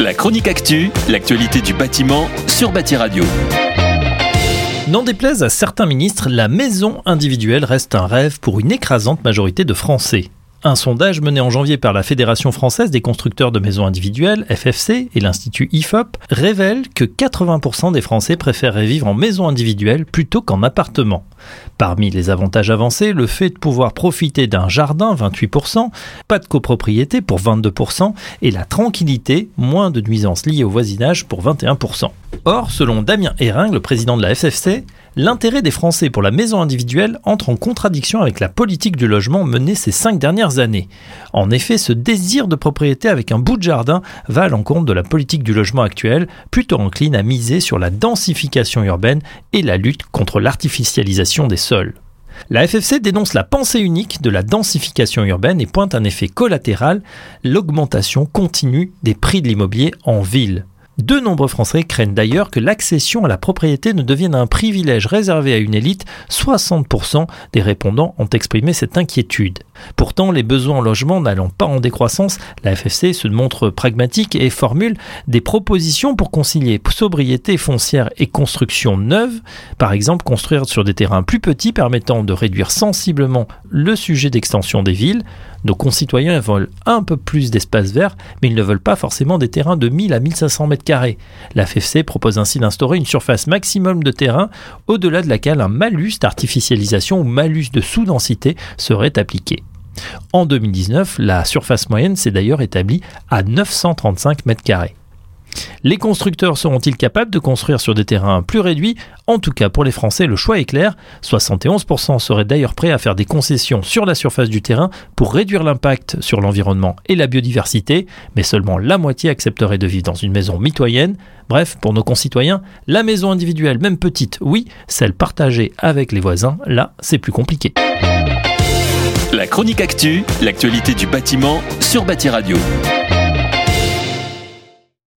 La chronique actu, l'actualité du bâtiment sur Bâti Radio. N'en déplaise à certains ministres, la maison individuelle reste un rêve pour une écrasante majorité de Français. Un sondage mené en janvier par la Fédération française des constructeurs de maisons individuelles, FFC, et l'Institut IFOP révèle que 80% des Français préféreraient vivre en maison individuelle plutôt qu'en appartement. Parmi les avantages avancés, le fait de pouvoir profiter d'un jardin, 28%, pas de copropriété pour 22%, et la tranquillité, moins de nuisances liées au voisinage pour 21%. Or, selon Damien Héring, le président de la FFC, l'intérêt des Français pour la maison individuelle entre en contradiction avec la politique du logement menée ces cinq dernières années. En effet, ce désir de propriété avec un bout de jardin va à l'encontre de la politique du logement actuel, plutôt encline à miser sur la densification urbaine et la lutte contre l'artificialisation des sols. La FFC dénonce la pensée unique de la densification urbaine et pointe un effet collatéral, l'augmentation continue des prix de l'immobilier en ville. De nombreux Français craignent d'ailleurs que l'accession à la propriété ne devienne un privilège réservé à une élite. 60% des répondants ont exprimé cette inquiétude. Pourtant, les besoins en logement n'allant pas en décroissance, la FFC se montre pragmatique et formule des propositions pour concilier sobriété foncière et construction neuve. Par exemple, construire sur des terrains plus petits permettant de réduire sensiblement le sujet d'extension des villes. Nos concitoyens veulent un peu plus d'espace vert, mais ils ne veulent pas forcément des terrains de 1000 à 1500 mètres La FFC propose ainsi d'instaurer une surface maximum de terrain au-delà de laquelle un malus d'artificialisation ou malus de sous-densité serait appliqué. En 2019, la surface moyenne s'est d'ailleurs établie à 935 mètres carrés. Les constructeurs seront-ils capables de construire sur des terrains plus réduits? En tout cas, pour les Français, le choix est clair. 71% seraient d'ailleurs prêts à faire des concessions sur la surface du terrain pour réduire l'impact sur l'environnement et la biodiversité, mais seulement la moitié accepterait de vivre dans une maison mitoyenne. Bref, pour nos concitoyens, la maison individuelle, même petite, oui, celle partagée avec les voisins, là, c'est plus compliqué. La chronique actu, l'actualité du bâtiment sur Bâti Radio.